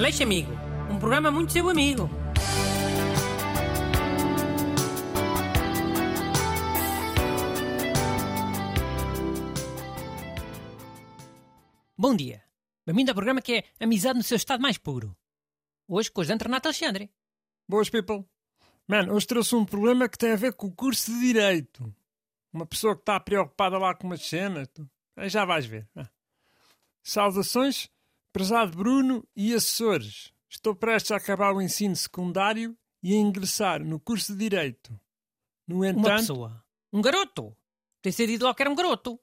Aleixo Amigo, um programa muito seu amigo. Bom dia. Bem-vindo ao programa que é Amizade no seu estado mais puro. Hoje com o José Renato Alexandre. Boas, people. Man, hoje trouxe um problema que tem a ver com o curso de Direito. Uma pessoa que está preocupada lá com umas cenas. Tu... Aí já vais ver. Ah. Saudações, prezado Bruno e assessores. Estou prestes a acabar o ensino secundário e a ingressar no curso de Direito. No entanto, Uma pessoa. Um garoto. Tem sido dito logo que era um garoto.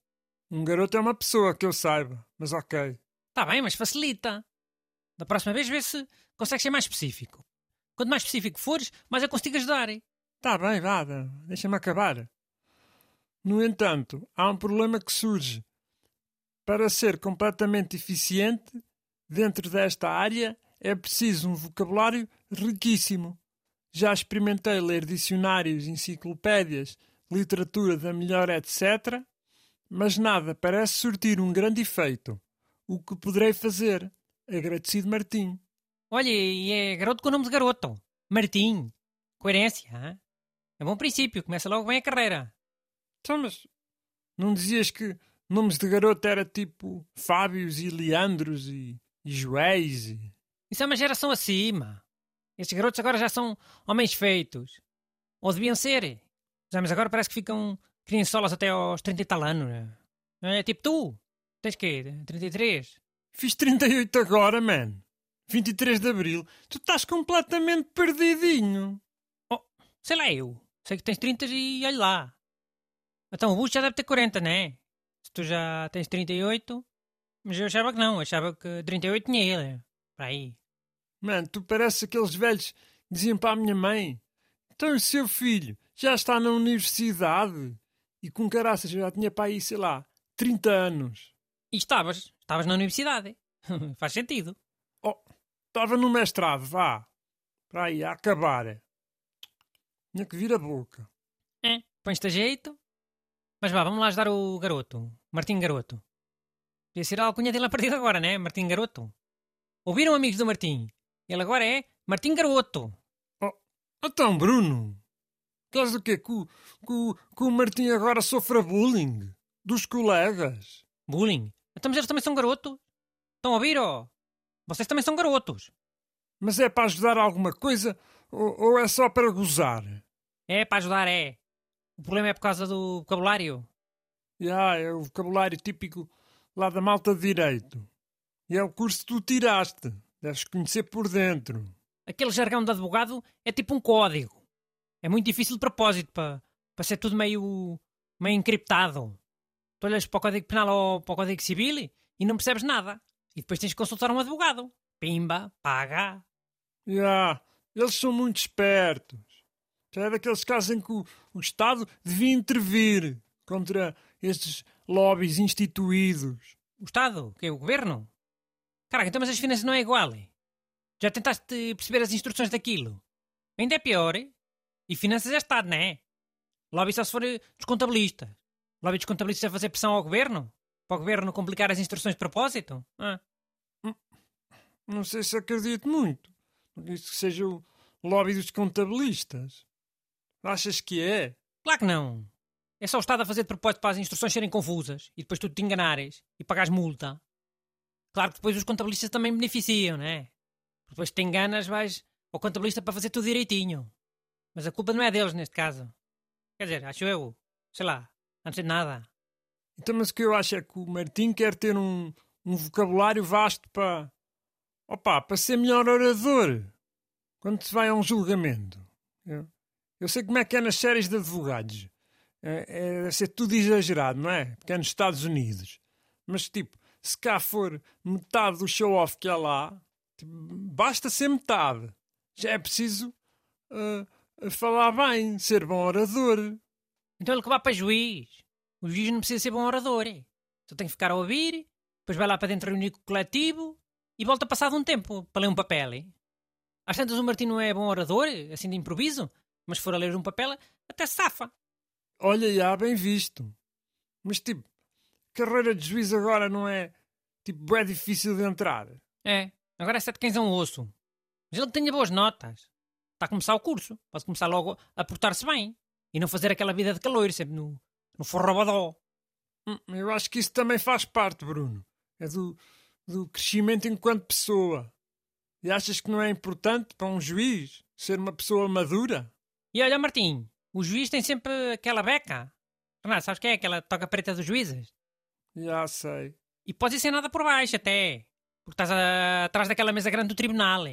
um garoto é uma pessoa que eu saiba, mas ok. Está bem, mas facilita. Da próxima vez vê se consegues ser mais específico. Quanto mais específico fores, mais eu consigo ajudar. Está bem, vá, deixa-me acabar. No entanto, há um problema que surge. Para ser completamente eficiente dentro desta área, é preciso um vocabulário riquíssimo. Já experimentei ler dicionários, enciclopédias, literatura da melhor, etc., mas nada parece surtir um grande efeito. O que poderei fazer? Agradecido Martim. Olha, e é garoto com o nome de garoto. Martim. Coerência, hã? É bom princípio, começa logo bem a carreira. Então, mas não dizias que nomes de garoto era tipo Fábios e Leandros e, e... Isso é uma geração acima. Estes garotos agora já são homens feitos. Ou deviam ser. Já, mas agora parece que ficam criançolas até aos 30 e tal anos. É tipo tu. Tens quê? 33? Fiz 38 agora, man. 23 de Abril. Tu estás completamente perdidinho. Oh, sei lá eu. Sei que tens 30 e olha lá. Então o Bush já deve ter 40, né? Se tu já tens 38. Mas eu achava que não. Achava que 38 tinha ele. Para aí. Mano, tu pareces aqueles velhos que diziam para a minha mãe. Então o seu filho já está na universidade. E com caraças eu já tinha para aí, sei lá, 30 anos. E estavas. Estavas na universidade. Faz sentido. Oh, estava no mestrado, vá. Para aí, a acabar. Tinha que vir a boca. É, pões-te a jeito. Mas vá, vamos lá ajudar o garoto. Martim Garoto. Podia ser a alcunha dele a partir de agora, né? Martim Garoto. Ouviram, amigos do Martim? Ele agora é Martim Garoto. Oh, então, Bruno. Queres o quê? Que, o- que, que o Martim agora sofra bullying? Dos colegas? Bullying. Então, mas eles também são garotos. Estão a ouvir, ó? Vocês também são garotos. Mas é para ajudar alguma coisa ou, ou é só para gozar? É para ajudar, é. O problema é por causa do vocabulário. Já, é o vocabulário típico lá da malta de direito. E é o curso que tu tiraste. Deves conhecer por dentro. Aquele jargão de advogado é tipo um código. É muito difícil de propósito para, para ser tudo meio, meio encriptado. Tu olhas para o Código Penal ou para o Código Civil e não percebes nada. E depois tens que consultar um advogado. Pimba, paga. Já, eles são muito espertos. Já é daqueles casos em que o, o Estado devia intervir contra estes lobbies instituídos. O Estado, que é o Governo. Caraca, então mas as finanças não é igual. Já tentaste perceber as instruções daquilo? Ainda é pior. E finanças é Estado, não é? Lobby só se for eh, dos contabilistas. Lobby dos contabilistas a fazer pressão ao Governo? Para o Governo complicar as instruções de propósito? Ah. Não sei se acredito muito. Isso que seja o lobby dos contabilistas. Achas que é? Claro que não. É só o Estado a fazer de propósito para as instruções serem confusas e depois tu te enganares e pagares multa. Claro que depois os contabilistas também beneficiam, não é? Depois te enganas, vais ao contabilista para fazer tudo direitinho. Mas a culpa não é deles neste caso. Quer dizer, acho eu. Sei lá, não sei nada. Então, mas o que eu acho é que o Martim quer ter um, um vocabulário vasto para. Opa, para ser melhor orador. Quando se vai a um julgamento. Eu, eu sei como é que é nas séries de advogados. É, é ser tudo exagerado, não é? Porque é nos Estados Unidos. Mas, tipo, se cá for metade do show-off que há lá, tipo, basta ser metade. Já é preciso ah, falar bem, ser bom orador. Então ele que vá para juiz. O juiz não precisa ser bom orador. é? Só tem que ficar a ouvir, depois vai lá para dentro reunir com o coletivo e volta passado um tempo para ler um papel. é? Às tantas o Martim não é bom orador, assim de improviso, mas se for a ler um papel, até safa. Olha, já, bem visto. Mas, tipo, carreira de juiz agora não é, tipo, é difícil de entrar. É, Agora é sete cães a um osso. Mas ele tenha boas notas. Está a começar o curso. Pode começar logo a portar-se bem. E não fazer aquela vida de calor, sempre no, no forrobodó. Hum, Eu acho que isso também faz parte, Bruno. É do, do crescimento enquanto pessoa. E achas que não é importante para um juiz ser uma pessoa madura? E olha, Martim, o juiz tem sempre aquela beca. Renato, sabes quem é aquela toca preta dos juízes? Já sei. E podes ir sem nada por baixo até. Porque estás a- atrás daquela mesa grande do tribunal.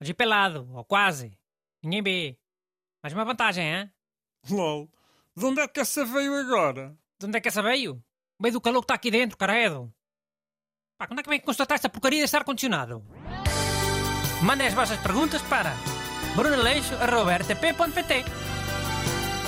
Mas ir pelado, ou quase. Ninguém vê. Mais uma vantagem, hein? LOL. De onde é que essa veio agora? De onde é que essa veio? Veio do calor que está aqui dentro, caredo. Pá, quando é que vem constatar esta porcaria deste ar-condicionado? Mandem as vossas perguntas para brunaleixo.rtp.pt